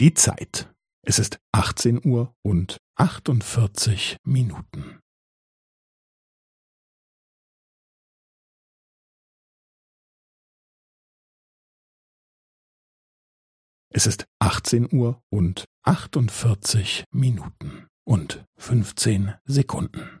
Die Zeit. Es ist 18 Uhr und 48 Minuten. Es ist 18 Uhr und 48 Minuten und 15 Sekunden.